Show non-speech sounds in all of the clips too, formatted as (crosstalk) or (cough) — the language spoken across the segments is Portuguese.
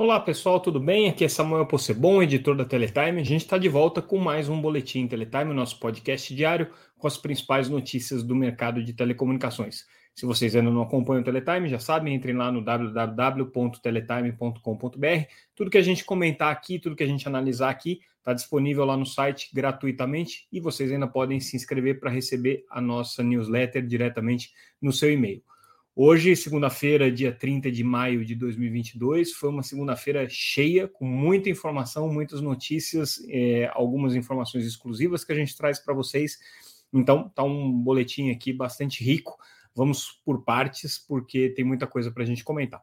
Olá pessoal, tudo bem? Aqui é Samuel Possebon, editor da Teletime. A gente está de volta com mais um Boletim Teletime, nosso podcast diário com as principais notícias do mercado de telecomunicações. Se vocês ainda não acompanham o Teletime, já sabem, entrem lá no www.teletime.com.br. Tudo que a gente comentar aqui, tudo que a gente analisar aqui, está disponível lá no site gratuitamente e vocês ainda podem se inscrever para receber a nossa newsletter diretamente no seu e-mail. Hoje, segunda-feira, dia 30 de maio de 2022, foi uma segunda-feira cheia, com muita informação, muitas notícias, é, algumas informações exclusivas que a gente traz para vocês. Então, tá um boletim aqui bastante rico. Vamos por partes, porque tem muita coisa para a gente comentar.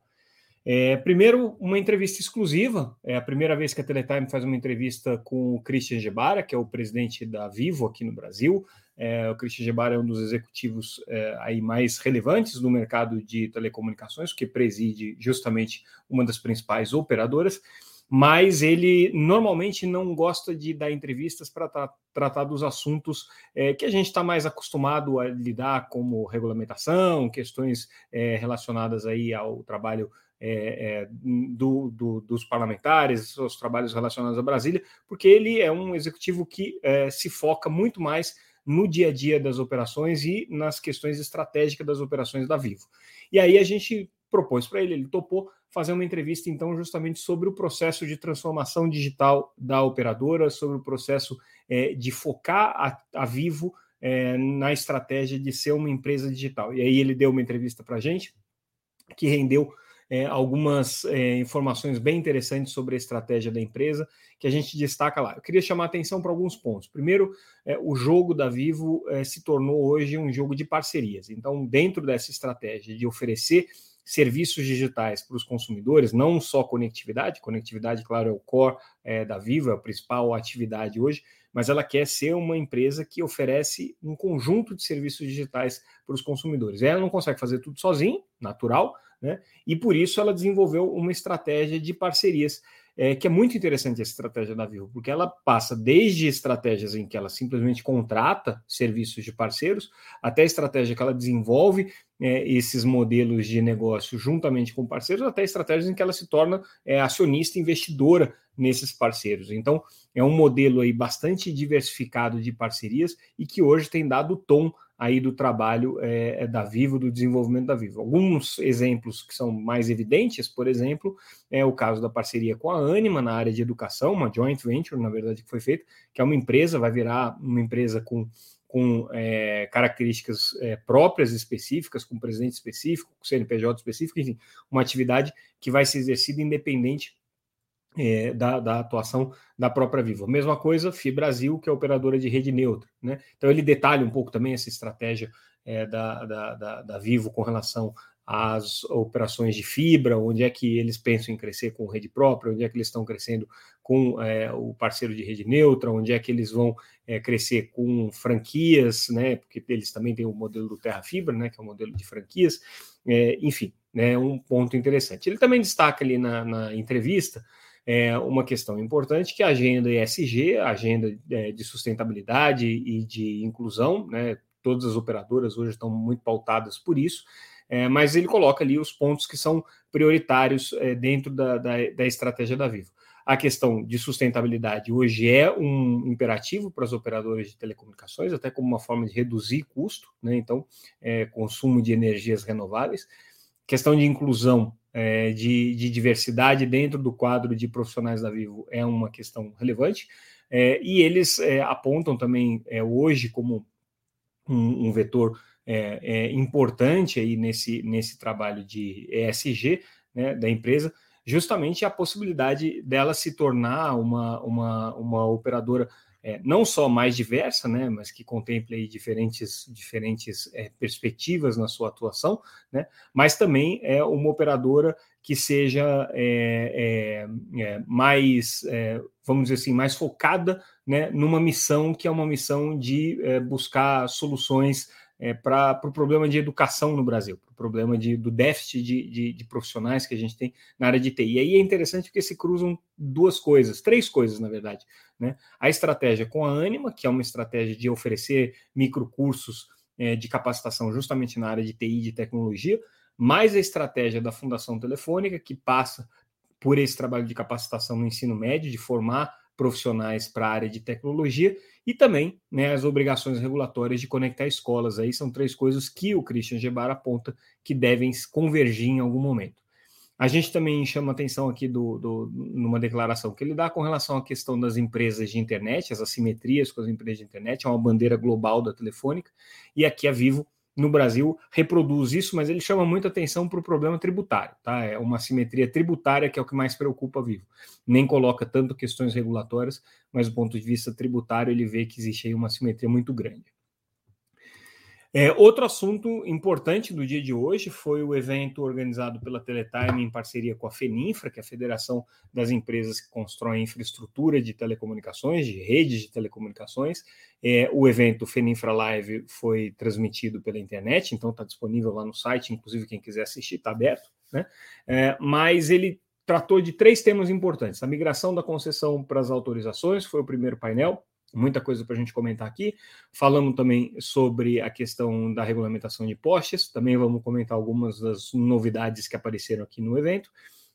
É, primeiro, uma entrevista exclusiva. É a primeira vez que a Teletime faz uma entrevista com o Christian Gebara, que é o presidente da Vivo aqui no Brasil. É, o Christian Gebara é um dos executivos é, aí mais relevantes no mercado de telecomunicações, que preside justamente uma das principais operadoras, mas ele normalmente não gosta de dar entrevistas para tra tratar dos assuntos é, que a gente está mais acostumado a lidar, como regulamentação, questões é, relacionadas aí ao trabalho é, é, do, do, dos parlamentares, os trabalhos relacionados a Brasília, porque ele é um executivo que é, se foca muito mais no dia a dia das operações e nas questões estratégicas das operações da Vivo. E aí a gente propôs para ele, ele topou fazer uma entrevista então justamente sobre o processo de transformação digital da operadora, sobre o processo é, de focar a, a Vivo é, na estratégia de ser uma empresa digital. E aí ele deu uma entrevista para a gente que rendeu é, algumas é, informações bem interessantes sobre a estratégia da empresa que a gente destaca lá. Eu queria chamar atenção para alguns pontos. Primeiro, é, o jogo da Vivo é, se tornou hoje um jogo de parcerias. Então, dentro dessa estratégia de oferecer serviços digitais para os consumidores, não só conectividade, conectividade, claro, é o core é, da Vivo, é a principal atividade hoje, mas ela quer ser uma empresa que oferece um conjunto de serviços digitais para os consumidores. Ela não consegue fazer tudo sozinho, natural, né? E por isso ela desenvolveu uma estratégia de parcerias, é, que é muito interessante essa estratégia da Vivo, porque ela passa desde estratégias em que ela simplesmente contrata serviços de parceiros, até a estratégia que ela desenvolve é, esses modelos de negócio juntamente com parceiros, até estratégias em que ela se torna é, acionista investidora nesses parceiros. Então, é um modelo aí bastante diversificado de parcerias e que hoje tem dado tom aí do trabalho é, é, da Vivo, do desenvolvimento da Vivo. Alguns exemplos que são mais evidentes, por exemplo, é o caso da parceria com a Anima na área de educação, uma joint venture, na verdade, que foi feita, que é uma empresa, vai virar uma empresa com, com é, características é, próprias específicas, com presidente específico, com CNPJ específico, enfim, uma atividade que vai ser exercida independente é, da, da, atuação da própria Vivo. Mesma coisa, Fibrasil, que é operadora de rede neutra. Né? Então ele detalha um pouco também essa estratégia é, da, da, da, Vivo com relação às operações de fibra, onde é que eles pensam em crescer com rede própria, onde é que eles estão crescendo com é, o parceiro de rede neutra, onde é que eles vão crescer com franquias, né? Porque eles também têm o modelo do Terra Fibra, né? Que é o modelo de franquias, enfim, né? Um ponto interessante. Ele também destaca ali na, na entrevista é uma questão importante que a agenda ESG, a agenda é, de sustentabilidade e de inclusão, né? Todas as operadoras hoje estão muito pautadas por isso, é, mas ele coloca ali os pontos que são prioritários é, dentro da, da, da estratégia da Vivo. A questão de sustentabilidade hoje é um imperativo para as operadoras de telecomunicações, até como uma forma de reduzir custo, né? então, é, consumo de energias renováveis. Questão de inclusão é, de, de, diversidade dentro do quadro de profissionais da Vivo é uma questão relevante. É, e eles é, apontam também hoje como um, um vetor importante aí nesse, nesse trabalho de ESG né, da empresa, justamente a possibilidade dela se tornar uma, uma, uma operadora é, não só mais diversa, né, mas que contemple diferentes, diferentes é, perspectivas na sua atuação, né, mas também é uma operadora que seja é, é, é mais, é, vamos dizer assim, mais focada né, numa missão que é uma missão de buscar soluções é, para o pro problema de educação no Brasil, para o problema de, do déficit de, de, de, profissionais que a gente tem na área de TI. E aí é interessante porque se cruzam duas coisas, três coisas, na verdade. Né? A estratégia com a Anima, que é uma estratégia de oferecer microcursos é, de capacitação justamente na área de TI de tecnologia, mais a estratégia da Fundação Telefônica, que passa por esse trabalho de capacitação no ensino médio, de formar profissionais para a área de tecnologia e também né, as obrigações regulatórias de conectar escolas. Aí são três coisas que o Christian Gebar aponta que devem convergir em algum momento. A gente também chama atenção aqui do, do, numa declaração que ele dá com relação à questão das empresas de internet, as assimetrias com as empresas de internet, é uma bandeira global da Telefônica, e aqui a Vivo no Brasil reproduz isso, mas ele chama muita atenção para o problema tributário, tá? É uma simetria tributária que é o que mais preocupa Vivo. Nem coloca tanto questões regulatórias, mas do ponto de vista tributário ele vê que existe aí uma simetria muito grande. É, outro assunto importante do dia de hoje foi o evento organizado pela Teletime em parceria com a FENINFRA, que é a Federação das Empresas que Constroem Infraestrutura de Telecomunicações, de redes de telecomunicações. É, o evento FENINFRA Live foi transmitido pela internet, então está disponível lá no site, inclusive quem quiser assistir está aberto. Né? É, mas ele tratou de três temas importantes: a migração da concessão para as autorizações, foi o primeiro painel muita coisa para a gente comentar aqui. Falamos também sobre a questão da regulamentação de postes, também vamos comentar algumas das novidades que apareceram aqui no evento,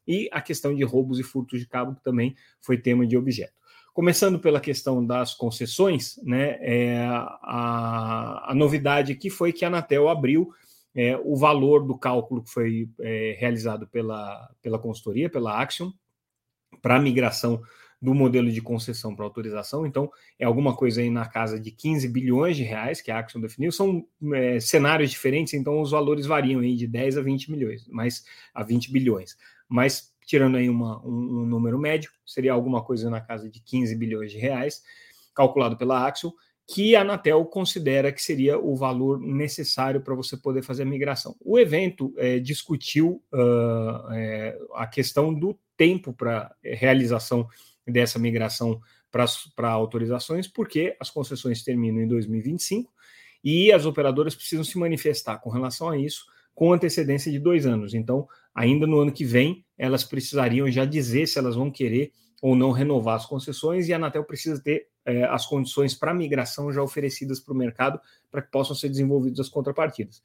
e a questão de roubos e furtos de cabo, que também foi tema de objeto. Começando pela questão das concessões, né, é, a, a novidade aqui foi que a Anatel abriu é, o valor do cálculo que foi é, realizado pela, pela consultoria, pela Axion, para migração do modelo de concessão para autorização. Então, é alguma coisa aí na casa de 15 bilhões de reais que a Axion definiu. São é, cenários diferentes, então os valores variam aí de 10 a 20 milhões, mas a 20 bilhões. Mas tirando aí uma, um, um número médio, seria alguma coisa na casa de 15 bilhões de reais, calculado pela Axion que a Anatel considera que seria o valor necessário para você poder fazer a migração. O evento é, discutiu uh, é, a questão do tempo para realização dessa migração para autorizações, porque as concessões terminam em 2025 e as operadoras precisam se manifestar com relação a isso com antecedência de dois anos. Então, ainda no ano que vem, elas precisariam já dizer se elas vão querer ou não renovar as concessões e a Anatel precisa ter é, as condições para migração já oferecidas para o mercado para que possam ser desenvolvidas as contrapartidas.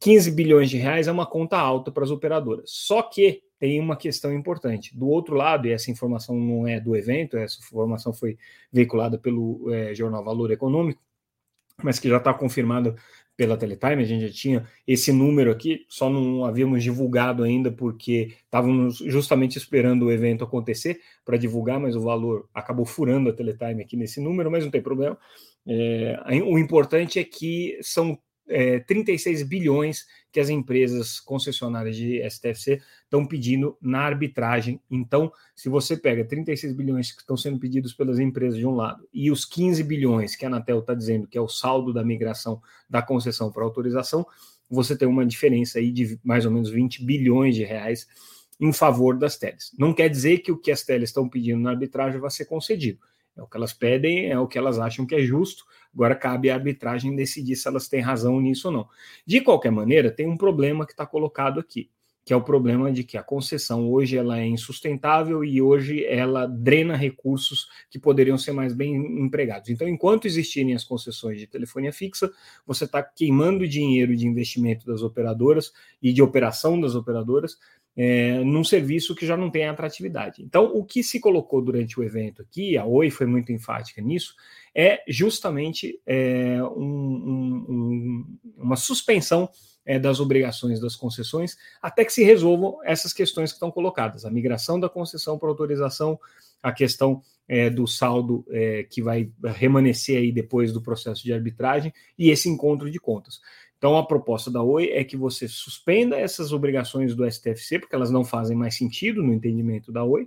15 bilhões de reais é uma conta alta para as operadoras. Só que tem uma questão importante. Do outro lado, e essa informação não é do evento, essa informação foi veiculada pelo é, jornal Valor Econômico, mas que já está confirmada pela Teletime, a gente já tinha esse número aqui, só não havíamos divulgado ainda porque estávamos justamente esperando o evento acontecer para divulgar, mas o valor acabou furando a Teletime aqui nesse número, mas não tem problema. É, o importante é que são é, 36 bilhões que as empresas concessionárias de STFC estão pedindo na arbitragem. Então, se você pega 36 bilhões que estão sendo pedidos pelas empresas de um lado e os 15 bilhões que a Anatel está dizendo que é o saldo da migração da concessão para autorização, você tem uma diferença aí de mais ou menos 20 bilhões de reais em favor das teles. Não quer dizer que o que as teles estão pedindo na arbitragem vai ser concedido. É o que elas pedem, é o que elas acham que é justo. Agora cabe à arbitragem decidir se elas têm razão nisso ou não. De qualquer maneira, tem um problema que está colocado aqui, que é o problema de que a concessão hoje ela é insustentável e hoje ela drena recursos que poderiam ser mais bem empregados. Então, enquanto existirem as concessões de telefonia fixa, você está queimando dinheiro de investimento das operadoras e de operação das operadoras é, num serviço que já não tem atratividade. Então, o que se colocou durante o evento aqui, a Oi foi muito enfática nisso, é justamente é, um, um, uma suspensão é, das obrigações das concessões até que se resolvam essas questões que estão colocadas: a migração da concessão para autorização, a questão é, do saldo é, que vai remanescer aí depois do processo de arbitragem e esse encontro de contas. Então, a proposta da Oi é que você suspenda essas obrigações do STFC, porque elas não fazem mais sentido no entendimento da Oi.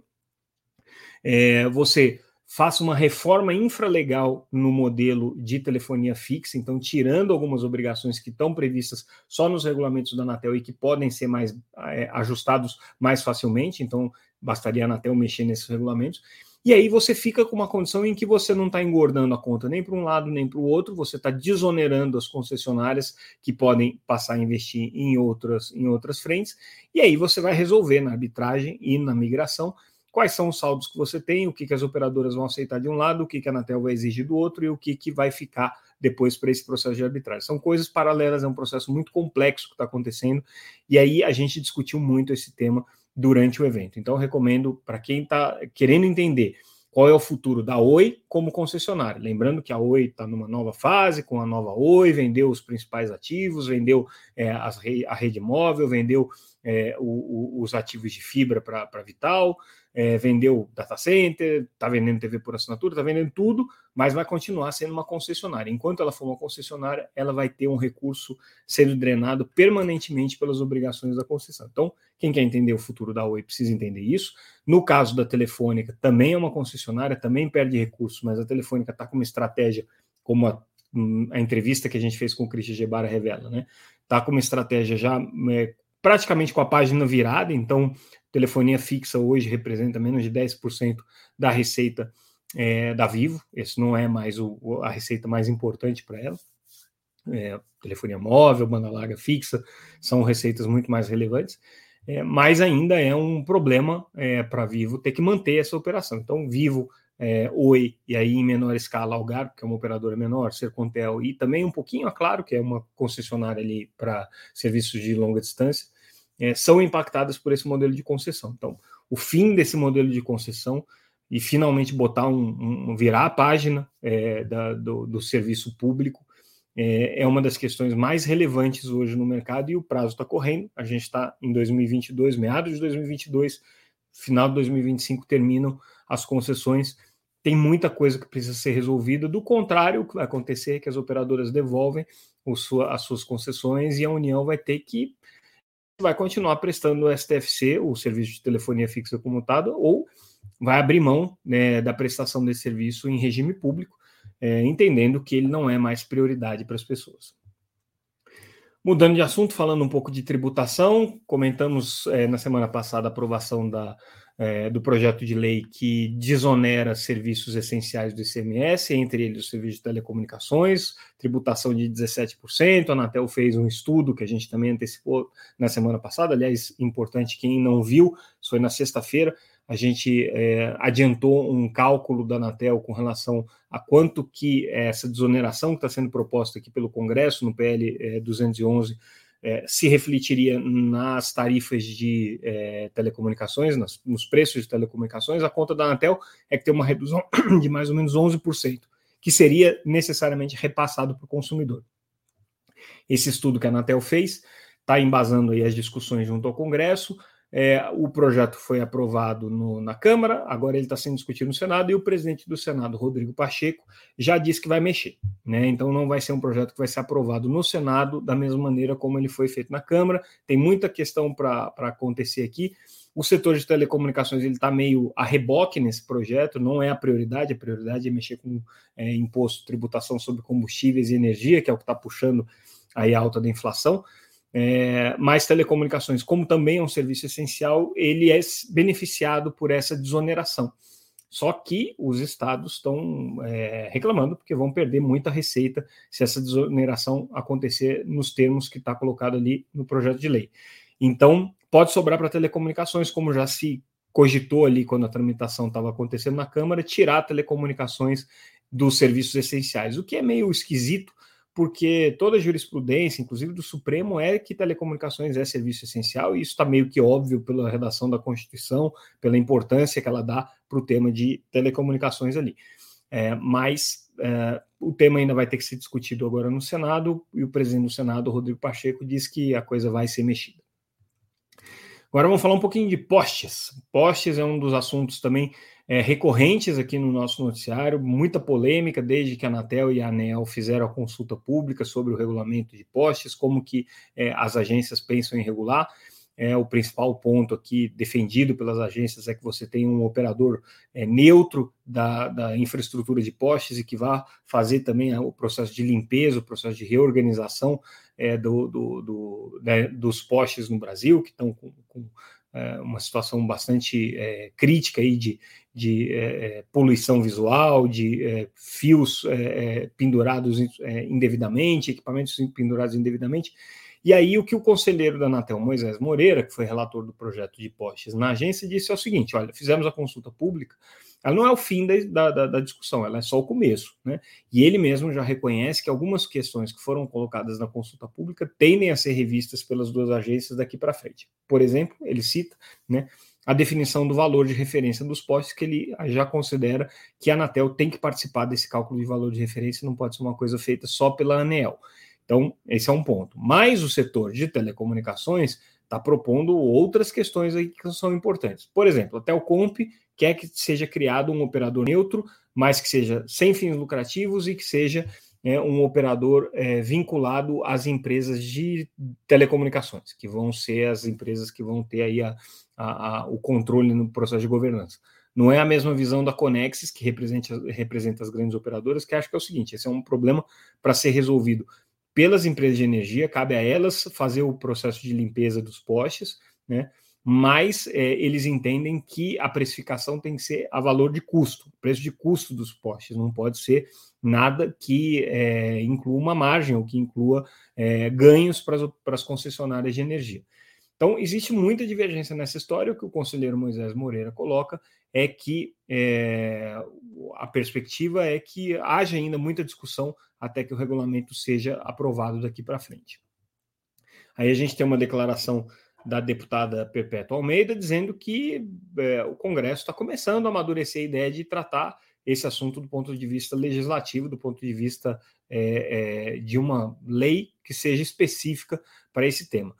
É, você faça uma reforma infralegal no modelo de telefonia fixa, então tirando algumas obrigações que estão previstas só nos regulamentos da Anatel e que podem ser mais é, ajustados mais facilmente, então bastaria a Anatel mexer nesses regulamentos. E aí você fica com uma condição em que você não está engordando a conta nem para um lado nem para o outro, você está desonerando as concessionárias que podem passar a investir em outras, em outras frentes, e aí você vai resolver na arbitragem e na migração quais são os saldos que você tem, o que, que as operadoras vão aceitar de um lado, o que, que a Anatel vai exigir do outro e o que, que vai ficar depois para esse processo de arbitragem. São coisas paralelas, é um processo muito complexo que está acontecendo, e aí a gente discutiu muito esse tema durante o evento. Então, recomendo para quem está querendo entender qual é o futuro da Oi como concessionária. Lembrando que a Oi está numa nova fase, com a nova Oi, vendeu os principais ativos, vendeu é, a rede móvel, vendeu é, o, o, os ativos de fibra para Vital, é, vendeu data center, está vendendo TV por assinatura, está vendendo tudo, mas vai continuar sendo uma concessionária. Enquanto ela for uma concessionária, ela vai ter um recurso sendo drenado permanentemente pelas obrigações da concessão. Então, quem quer entender o futuro da Oi precisa entender isso. No caso da Telefônica, também é uma concessionária, também perde recursos, mas a Telefônica está com uma estratégia, como a, hum, a, entrevista que a gente fez com o Christian Gebara revela, né? Está com uma estratégia já é, praticamente com a página virada, então telefonia fixa hoje representa menos de 10% da receita é, da Vivo, esse não é mais o, a receita mais importante para ela. É, telefonia móvel, banda larga fixa, são receitas muito mais relevantes, é, mas ainda é um problema é, para Vivo ter que manter essa operação. Então, Vivo, é, Oi, e aí em menor escala, Algar, que é uma operadora menor, Sercontel, e também um pouquinho, é claro, que é uma concessionária ali para serviços de longa distância, é, são impactadas por esse modelo de concessão. Então, o fim desse modelo de concessão e finalmente botar um, um virar a página é, da, do, do, serviço público é, é, uma das questões mais relevantes hoje no mercado e o prazo está correndo. A gente está em 2022, meados de 2022, final de 2025 terminam as concessões. Tem muita coisa que precisa ser resolvida. Do contrário, o que vai acontecer é que as operadoras devolvem sua, as suas concessões e a União vai ter que vai continuar prestando o STFC, o serviço de telefonia fixa comutada, ou vai abrir mão né, da prestação desse serviço em regime público, é, entendendo que ele não é mais prioridade para as pessoas. Mudando de assunto, falando um pouco de tributação, comentamos é, na semana passada a aprovação da é, do projeto de lei que desonera serviços essenciais do ICMS, entre eles o serviço de telecomunicações, tributação de 17%. A Anatel fez um estudo que a gente também antecipou na semana passada, aliás, importante, quem não viu, foi na sexta-feira, a gente é, adiantou um cálculo da Anatel com relação a quanto que essa desoneração que está sendo proposta aqui pelo Congresso, no PL é, 211, é, se refletiria nas tarifas de é, telecomunicações, nas, nos preços de telecomunicações, a conta da Anatel é que tem uma redução (clears throat) de mais ou menos 11%, que seria necessariamente repassado para o consumidor. Esse estudo que a Anatel fez está embasando aí as discussões junto ao Congresso, é, o projeto foi aprovado no, na Câmara, agora ele está sendo discutido no Senado, e o presidente do Senado, Rodrigo Pacheco, já disse que vai mexer. Né? Então não vai ser um projeto que vai ser aprovado no Senado da mesma maneira como ele foi feito na Câmara. Tem muita questão para acontecer aqui. O setor de telecomunicações ele está meio a reboque nesse projeto, não é a prioridade, a prioridade é mexer com é, imposto, tributação sobre combustíveis e energia, que é o que está puxando aí a alta da inflação. É, mas telecomunicações, como também é um serviço essencial, ele é beneficiado por essa desoneração. Só que os estados estão é, reclamando porque vão perder muita receita se essa desoneração acontecer nos termos que está colocado ali no projeto de lei. Então, pode sobrar para telecomunicações, como já se cogitou ali quando a tramitação estava acontecendo na Câmara, tirar telecomunicações dos serviços essenciais, o que é meio esquisito, porque toda a jurisprudência, inclusive do Supremo, é que telecomunicações é serviço essencial, e isso está meio que óbvio pela redação da Constituição, pela importância que ela dá para o tema de telecomunicações ali. É, mas é, o tema ainda vai ter que ser discutido agora no Senado, e o presidente do Senado, Rodrigo Pacheco, diz que a coisa vai ser mexida. Agora vamos falar um pouquinho de postes. Postes é um dos assuntos também é, recorrentes aqui no nosso noticiário, muita polêmica desde que a Anatel e a ANEL fizeram a consulta pública sobre o regulamento de postes, como que é, as agências pensam em regular. É, o principal ponto aqui defendido pelas agências é que você tem um operador é, neutro da, da, infraestrutura de postes e que vá fazer também o processo de limpeza, o processo de reorganização é, do, do, do né, dos postes no Brasil, que estão com, com é, uma situação bastante é, crítica aí de, de é, é, poluição visual, de é, fios é, pendurados indevidamente, equipamentos pendurados indevidamente. E aí o que o conselheiro da Anatel, Moisés Moreira, que foi relator do projeto de postes na agência, disse é o seguinte: olha, fizemos a consulta pública, ela não é o fim da, da, da, discussão, ela é só o começo. Né? E ele mesmo já reconhece que algumas questões que foram colocadas na consulta pública tendem a ser revistas pelas duas agências daqui para frente. Por exemplo, ele cita né, a definição do valor de referência dos postes, que ele já considera que a Anatel tem que participar desse cálculo de valor de referência, não pode ser uma coisa feita só pela ANEEL. Então, esse é um ponto. Mas o setor de telecomunicações está propondo outras questões aí que são importantes. Por exemplo, a Telcomp quer que seja criado um operador neutro, mas que seja sem fins lucrativos e que seja é, um operador é, vinculado às empresas de telecomunicações, que vão ser as empresas que vão ter aí a, a, a, o controle no processo de governança. Não é a mesma visão da Conexis, que representa, representa as grandes operadoras, que acho que é o seguinte: esse é um problema para ser resolvido pelas empresas de energia, cabe a elas fazer o processo de limpeza dos postes, né? Mas é, eles entendem que a precificação tem que ser a valor de custo, preço de custo dos postes, não pode ser nada que é, inclua uma margem ou que inclua é, ganhos para as concessionárias de energia. Então, existe muita divergência nessa história. O que o conselheiro Moisés Moreira coloca é que é, a perspectiva é que haja ainda muita discussão até que o regulamento seja aprovado daqui para frente. Aí a gente tem uma declaração da deputada Perpétua Almeida dizendo que é, o Congresso está começando a amadurecer a ideia de tratar esse assunto do ponto de vista legislativo, do ponto de vista é, é, de uma lei que seja específica para esse tema.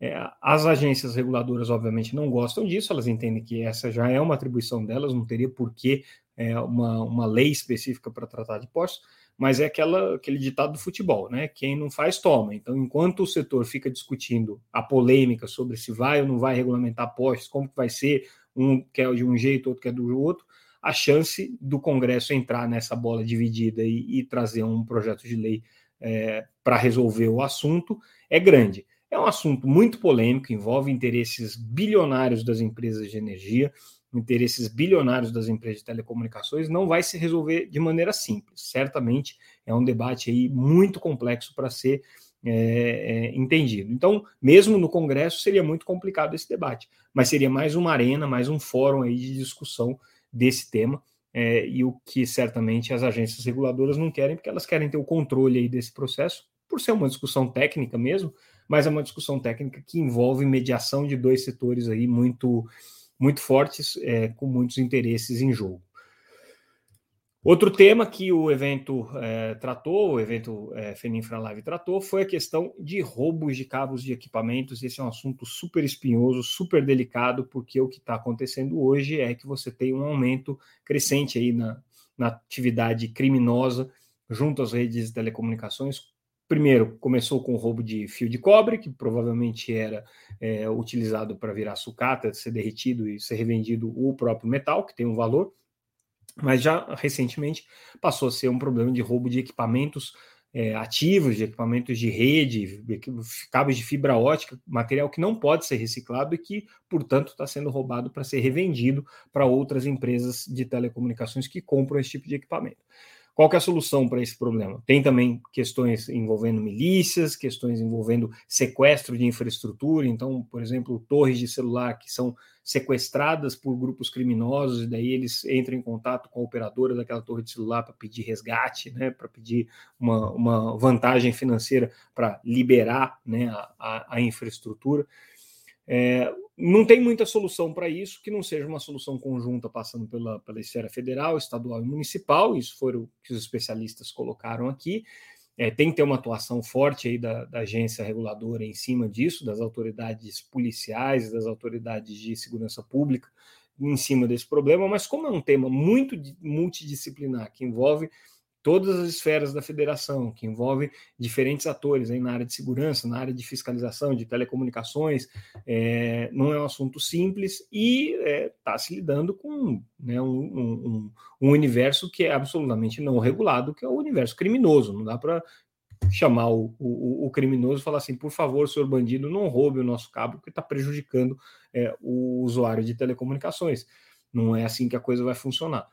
É, as agências reguladoras, obviamente, não gostam disso, elas entendem que essa já é uma atribuição delas, não teria por que é, uma, uma lei específica para tratar de postos, mas é aquela, aquele ditado do futebol, né? Quem não faz, toma. Então, enquanto o setor fica discutindo a polêmica sobre se vai ou não vai regulamentar postos, como que vai ser, um quer de um jeito, outro quer do outro, a chance do Congresso entrar nessa bola dividida e, e trazer um projeto de lei é, para resolver o assunto é grande. É um assunto muito polêmico, envolve interesses bilionários das empresas de energia, interesses bilionários das empresas de telecomunicações, não vai se resolver de maneira simples. Certamente é um debate aí muito complexo para ser é, é, entendido. Então, mesmo no Congresso, seria muito complicado esse debate, mas seria mais uma arena, mais um fórum aí de discussão desse tema. É, e o que certamente as agências reguladoras não querem, porque elas querem ter o controle aí desse processo, por ser uma discussão técnica mesmo, mas é uma discussão técnica que envolve mediação de dois setores aí muito muito fortes, é, com muitos interesses em jogo. Outro tema que o evento é, tratou, o evento é, Feninfra Live tratou, foi a questão de roubos de cabos de equipamentos. Esse é um assunto super espinhoso, super delicado, porque o que está acontecendo hoje é que você tem um aumento crescente aí na, na atividade criminosa junto às redes de telecomunicações, Primeiro, começou com o roubo de fio de cobre, que provavelmente era é, utilizado para virar sucata, ser derretido e ser revendido o próprio metal, que tem um valor, mas já recentemente passou a ser um problema de roubo de equipamentos é, ativos, de equipamentos de rede, cabos de fibra ótica, material que não pode ser reciclado e que, portanto, está sendo roubado para ser revendido para outras empresas de telecomunicações que compram esse tipo de equipamento. Qual é a solução para esse problema? Tem também questões envolvendo milícias, questões envolvendo sequestro de infraestrutura, então, por exemplo, torres de celular que são sequestradas por grupos criminosos, e daí eles entram em contato com a operadora daquela torre de celular para pedir resgate, né, para pedir uma, uma vantagem financeira para liberar né, a, a, infraestrutura. É, não tem muita solução para isso que não seja uma solução conjunta passando pela, pela esfera federal, estadual e municipal. Isso foi o que os especialistas colocaram aqui. É, tem que ter uma atuação forte aí da, da, agência reguladora em cima disso, das autoridades policiais, das autoridades de segurança pública em cima desse problema, mas como é um tema muito multidisciplinar que envolve todas as esferas da federação, que envolve diferentes atores na área de segurança, na área de fiscalização, de telecomunicações, é, não é um assunto simples e está é, tá se lidando com né, um, um, um, universo que é absolutamente não regulado, que é o universo criminoso. Não dá para chamar o, o, o, criminoso e falar assim, por favor, senhor bandido, não roube o nosso cabo, porque está prejudicando é, o usuário de telecomunicações. Não é assim que a coisa vai funcionar.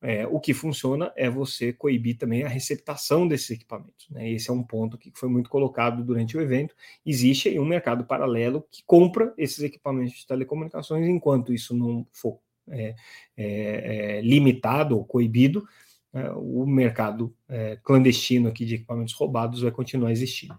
É, o que funciona é você coibir também a receptação desses equipamentos. Né? Esse é um ponto que foi muito colocado durante o evento. Existe aí um mercado paralelo que compra esses equipamentos de telecomunicações, enquanto isso não for é, é, é limitado ou coibido, é, o mercado é, clandestino aqui de equipamentos roubados vai continuar existindo.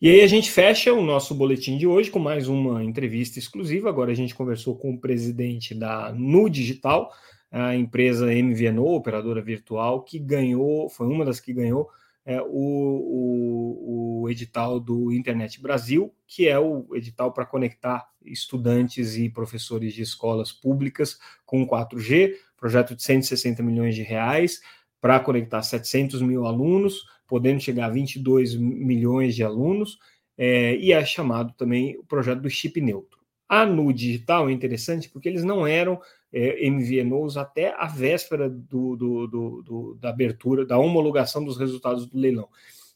E aí a gente fecha o nosso boletim de hoje com mais uma entrevista exclusiva. Agora a gente conversou com o presidente da Nu Digital, a empresa MVNO, operadora virtual, que ganhou, foi uma das que ganhou é, o, o, o, edital do Internet Brasil, que é o edital para conectar estudantes e professores de escolas públicas com 4G, projeto de 160 milhões de reais para conectar 700 mil alunos, podendo chegar a 22 milhões de alunos, é, e é chamado também o projeto do chip neutro. A Nu Digital é interessante porque eles não eram é, MVNOs até a véspera do, do, do, da abertura, da homologação dos resultados do leilão.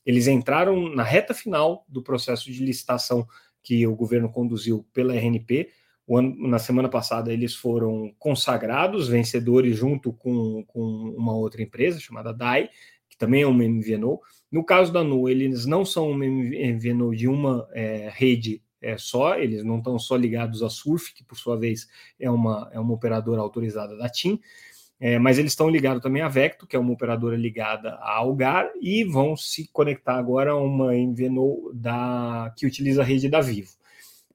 Eles entraram na reta final do processo de licitação que o governo conduziu pela RNP. Ano, na semana passada, eles foram consagrados vencedores junto com, com uma outra empresa chamada DAI, que também é uma MVNO. No caso da Nu, eles não são uma MVNO de uma é, rede é, só, eles não estão só ligados à Surf, que por sua vez é uma, é uma operadora autorizada da TIM, é, mas eles estão ligados também à Vecto, que é uma operadora ligada à Algar, e vão se conectar agora a uma MVNO da, que utiliza a rede da Vivo.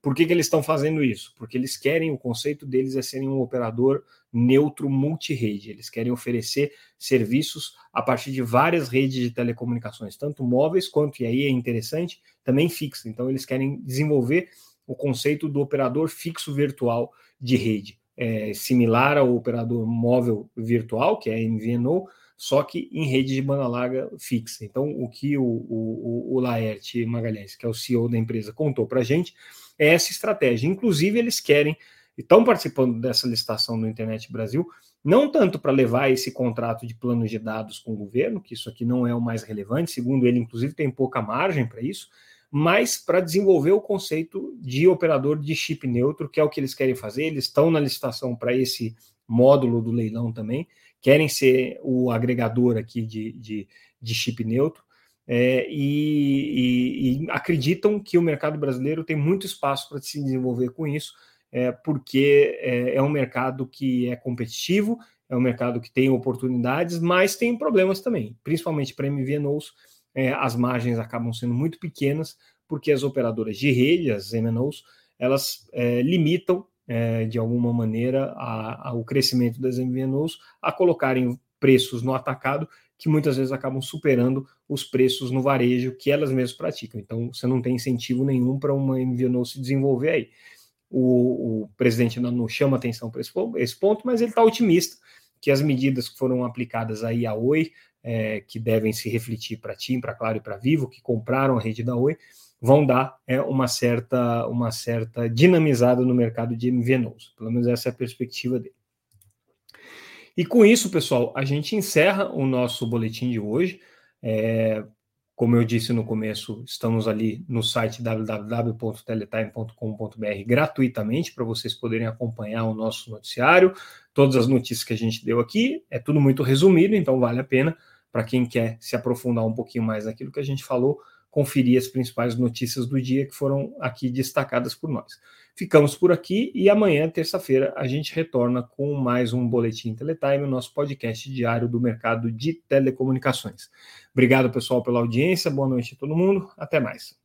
Por que, que eles estão fazendo isso? Porque eles querem, o conceito deles é serem um operador neutro multirede. Eles querem oferecer serviços a partir de várias redes de telecomunicações, tanto móveis quanto, e aí é interessante, também fixas. Então, eles querem desenvolver o conceito do operador fixo virtual de rede, é, similar ao operador móvel virtual, que é a MVNO, só que em rede de banda larga fixa. Então, o que o, o, o Laerte Magalhães, que é o CEO da empresa, contou para a gente é essa estratégia. Inclusive, eles querem, estão participando dessa licitação do Internet Brasil, não tanto para levar esse contrato de planos de dados com o governo, que isso aqui não é o mais relevante, segundo ele, inclusive, tem pouca margem para isso, mas para desenvolver o conceito de operador de chip neutro, que é o que eles querem fazer. Eles estão na licitação para esse módulo do leilão também, querem ser o agregador aqui de, de, de chip neutro é, e, e, e, acreditam que o mercado brasileiro tem muito espaço para se desenvolver com isso, é, porque é, é, um mercado que é competitivo, é um mercado que tem oportunidades, mas tem problemas também, principalmente para MVNOs, é, as margens acabam sendo muito pequenas, porque as operadoras de rede, as MNOs, elas é, limitam é, de alguma maneira a, a, o crescimento das MVNOs a colocarem preços no atacado que muitas vezes acabam superando os preços no varejo que elas mesmas praticam. Então, você não tem incentivo nenhum para uma MVNO se desenvolver aí. O, o presidente não chama atenção para esse, esse, ponto, mas ele está otimista que as medidas que foram aplicadas aí à Oi, é, que devem se refletir para TIM, para Claro e para Vivo, que compraram a rede da Oi, vão dar é, uma, certa, uma certa dinamizada no mercado de MVNOs. Pelo menos essa é a perspectiva dele. E com isso, pessoal, a gente encerra o nosso boletim de hoje. É, como eu disse no começo, estamos ali no site www.teletime.com.br gratuitamente para vocês poderem acompanhar o nosso noticiário, todas as notícias que a gente deu aqui. É tudo muito resumido, então vale a pena para quem quer se aprofundar um pouquinho mais naquilo que a gente falou, conferir as principais notícias do dia que foram aqui destacadas por nós. Ficamos por aqui e amanhã, terça-feira, a gente retorna com mais um Boletim Teletime, o nosso podcast diário do mercado de telecomunicações. Obrigado, pessoal, pela audiência. Boa noite a todo mundo. Até mais.